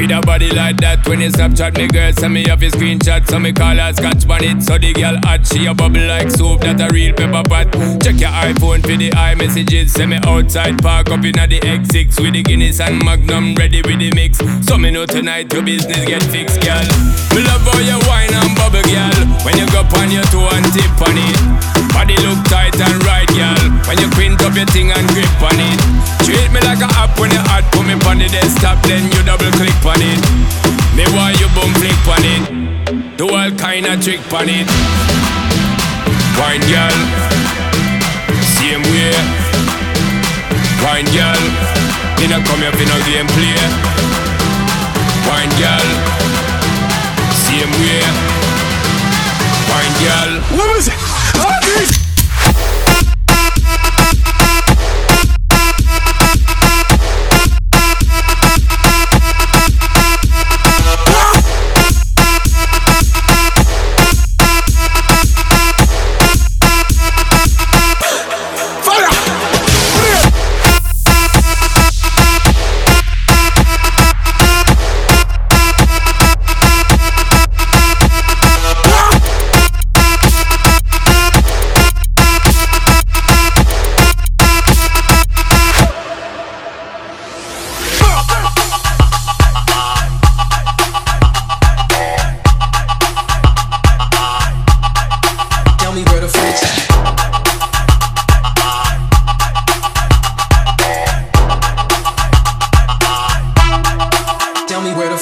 With a body like that, when you Snapchat me girl, send me off your screenshot, so me call her scotch on it. So the girl hot, she a bubble like soup, that a real pepper pot. Check your iPhone for the iMessages, send me outside, park up in the X6 with the Guinness and Magnum ready with the mix. So me know tonight your business get fixed, girl. Me love how you wine and bubble, girl. When you go on your toe and tip on it, body look tight and right, girl. When you quint up your thing and grip on it, treat me like a app when you hot, put me on the desktop, then you double click on it. Me want you boom flick on it. Do all kind of trick on it. Wine girl, same way. Wine girl, me not come here for no game play. Wine girl, same way. Wine girl. What was it?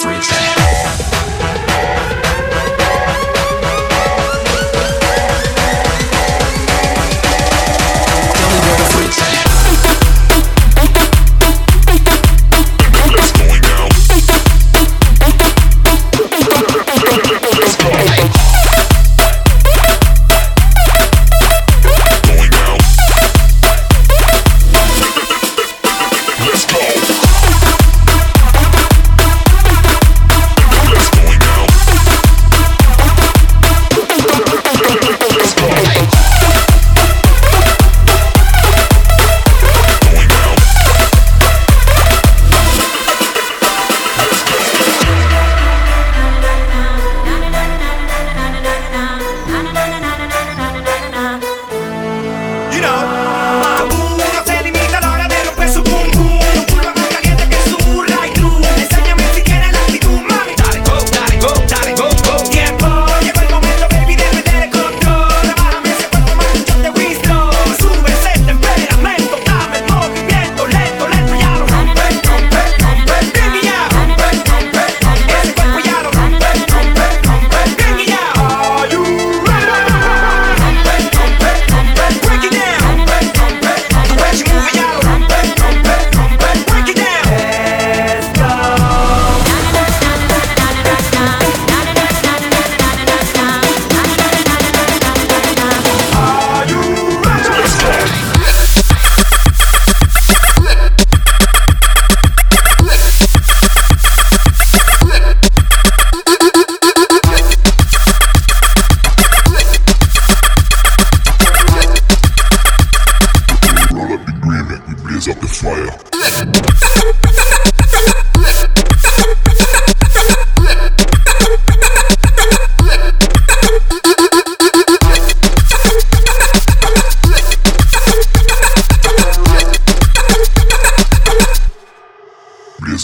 free Crossfire.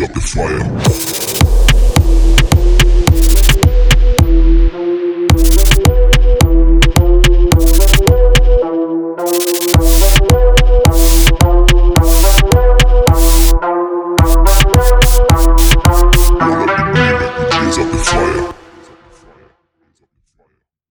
up the fire.